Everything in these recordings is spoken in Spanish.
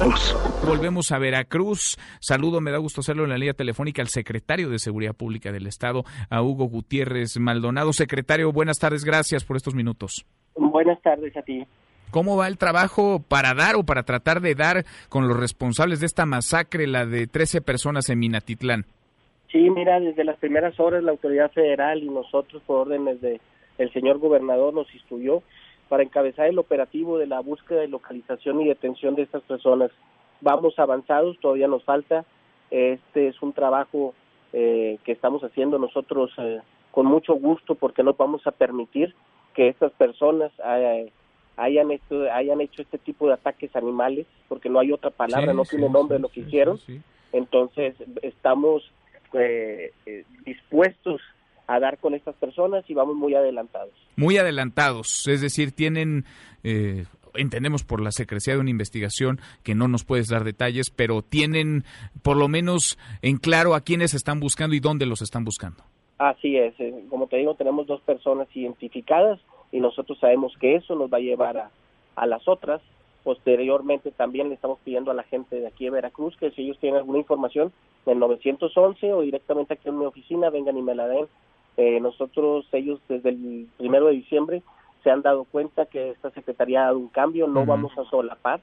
Veracruz. Volvemos a Veracruz. Saludo, me da gusto hacerlo en la línea telefónica al secretario de Seguridad Pública del Estado, a Hugo Gutiérrez Maldonado. Secretario, buenas tardes, gracias por estos minutos. Buenas tardes a ti. ¿Cómo va el trabajo para dar o para tratar de dar con los responsables de esta masacre, la de 13 personas en Minatitlán? Sí, mira, desde las primeras horas la autoridad federal y nosotros por órdenes de el señor gobernador nos instruyó para encabezar el operativo de la búsqueda de localización y detención de estas personas. Vamos avanzados, todavía nos falta. Este es un trabajo eh, que estamos haciendo nosotros eh, con mucho gusto porque no vamos a permitir que estas personas eh, hayan hecho, hayan hecho este tipo de ataques animales, porque no hay otra palabra, no tiene nombre lo que hicieron. Entonces, estamos eh, dispuestos a dar con estas personas y vamos muy adelantados. Muy adelantados, es decir, tienen... Eh, entendemos por la secrecía de una investigación que no nos puedes dar detalles, pero tienen por lo menos en claro a quiénes están buscando y dónde los están buscando. Así es, como te digo, tenemos dos personas identificadas y nosotros sabemos que eso nos va a llevar a, a las otras. Posteriormente también le estamos pidiendo a la gente de aquí de Veracruz que si ellos tienen alguna información del 911 o directamente aquí en mi oficina vengan y me la den. Eh, nosotros, ellos desde el primero de diciembre se han dado cuenta que esta secretaría ha dado un cambio, no vamos a solapar,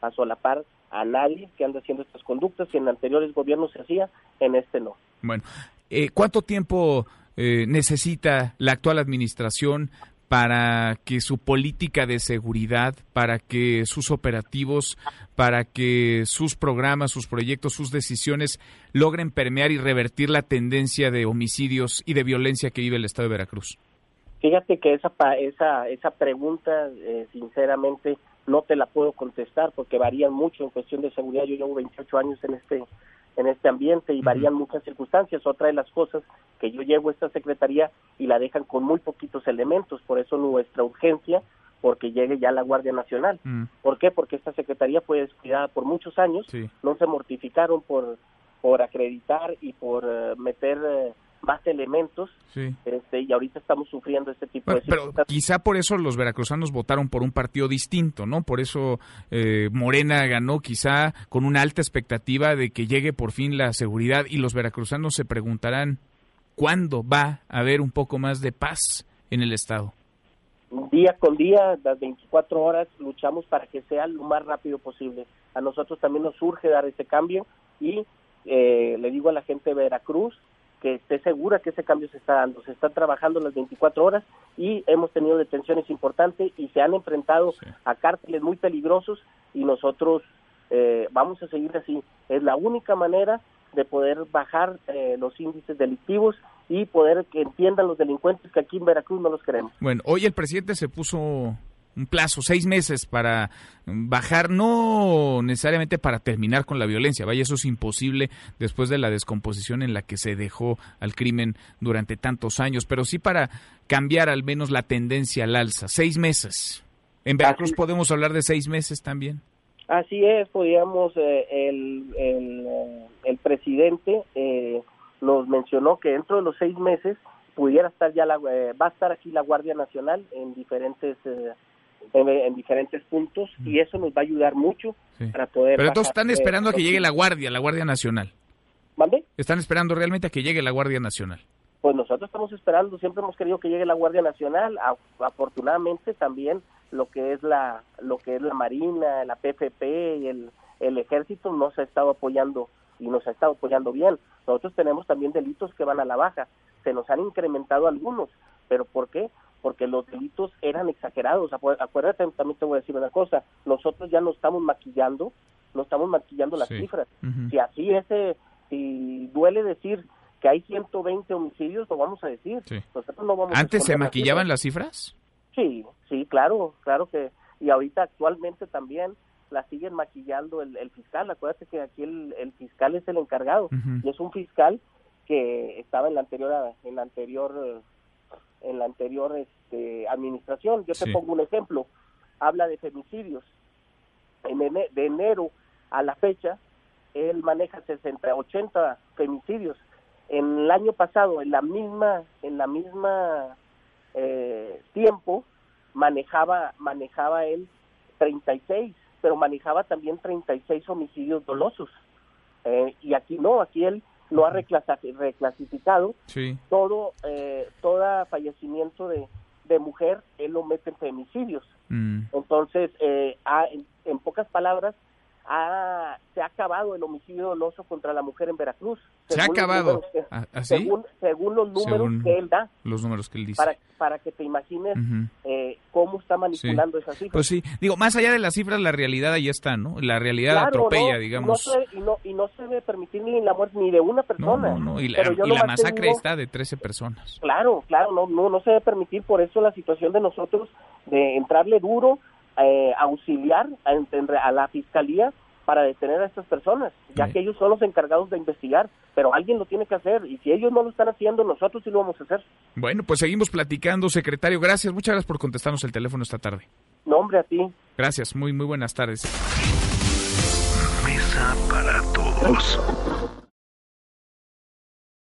a solapar a nadie que anda haciendo estas conductas, que en anteriores gobiernos se hacía, en este no. Bueno, eh, ¿cuánto tiempo eh, necesita la actual administración para que su política de seguridad, para que sus operativos, para que sus programas, sus proyectos, sus decisiones logren permear y revertir la tendencia de homicidios y de violencia que vive el Estado de Veracruz? Fíjate que esa esa esa pregunta, eh, sinceramente, no te la puedo contestar porque varían mucho en cuestión de seguridad. Yo llevo 28 años en este en este ambiente y varían muchas circunstancias. Otra de las cosas que yo llevo a esta secretaría y la dejan con muy poquitos elementos, por eso nuestra urgencia porque llegue ya la Guardia Nacional. Mm. ¿Por qué? Porque esta secretaría fue descuidada por muchos años, no se mortificaron por por acreditar y por eh, meter eh, más elementos este, y ahorita estamos sufriendo este tipo de pero quizá por eso los veracruzanos votaron por un partido distinto no por eso eh, Morena ganó quizá con una alta expectativa de que llegue por fin la seguridad y los veracruzanos se preguntarán cuándo va a haber un poco más de paz en el estado día con día las 24 horas luchamos para que sea lo más rápido posible. A nosotros también nos urge dar ese cambio y eh, le digo a la gente de Veracruz que esté segura que ese cambio se está dando. Se está trabajando las 24 horas y hemos tenido detenciones importantes y se han enfrentado a cárteles muy peligrosos y nosotros eh, vamos a seguir así. Es la única manera de poder bajar eh, los índices delictivos y poder que entiendan los delincuentes que aquí en Veracruz no los queremos. Bueno, hoy el presidente se puso un plazo, seis meses para bajar, no necesariamente para terminar con la violencia, vaya, eso es imposible después de la descomposición en la que se dejó al crimen durante tantos años, pero sí para cambiar al menos la tendencia al alza, seis meses. ¿En Veracruz podemos hablar de seis meses también? Así es, podríamos, eh, el, el, eh, el, presidente eh, nos mencionó que dentro de los seis meses pudiera estar ya la, va a estar aquí la Guardia Nacional en diferentes en, diferentes puntos y eso nos va a ayudar mucho para poder... Pero todos están esperando a que llegue la Guardia, la Guardia Nacional. ¿Mande? Están esperando realmente a que llegue la Guardia Nacional. Pues nosotros estamos esperando, siempre hemos querido que llegue la Guardia Nacional, afortunadamente también lo que es la lo que es la Marina, la PFP y el, el Ejército nos ha estado apoyando y nos ha estado apoyando bien. Nosotros tenemos también delitos que van a la baja, se nos han incrementado algunos, pero ¿por qué? Porque los delitos eran exagerados. Acuérdate, también te voy a decir una cosa, nosotros ya no estamos maquillando, no estamos maquillando las cifras. Si así ese, si duele decir que hay 120 homicidios, lo vamos a decir. Nosotros no vamos ¿Antes se maquillaban las cifras? Sí, sí, claro, claro que, y ahorita actualmente también la siguen maquillando el, fiscal. Acuérdate que aquí el, fiscal es el encargado y es un fiscal que estaba en la anterior, en la anterior en la anterior este, administración. Yo te pongo un ejemplo, habla de femicidios. En de enero a la fecha, él maneja 60, 80 femicidios. En el año pasado, en la misma, en la misma eh, tiempo, manejaba, manejaba él 36 pero manejaba también 36 homicidios dolosos. Eh, y aquí no, aquí él lo ha reclasificado. Todo, eh, todo fallecimiento de, de mujer, él lo mete en femicidios. Mm. Entonces, eh, en, pocas palabras, se ha acabado el homicidio doloso contra la mujer en Veracruz. Se ha acabado. ¿Ah, según, los números que él da. Los números que él dice. Para, para que te imagines eh, cómo está manipulando esa esas Pues sí, digo, más allá de las cifras, la realidad ahí está, ¿no? La realidad atropella, digamos. y, no, y no se debe permitir ni la muerte ni de una persona. No, no, y la, y la masacre está de 13 personas. Claro, claro, no, no, no se debe permitir, por eso la situación de nosotros de entrarle duro, eh, auxiliar a, a la fiscalía para detener a estas personas, ya que ellos son los encargados de investigar, pero alguien lo tiene que hacer y si ellos no lo están haciendo, nosotros sí lo vamos a hacer. Bueno, pues seguimos platicando, secretario. Gracias, muchas gracias por contestarnos el teléfono esta tarde. Nombre a ti. Gracias, muy muy buenas tardes. Mesa para todos.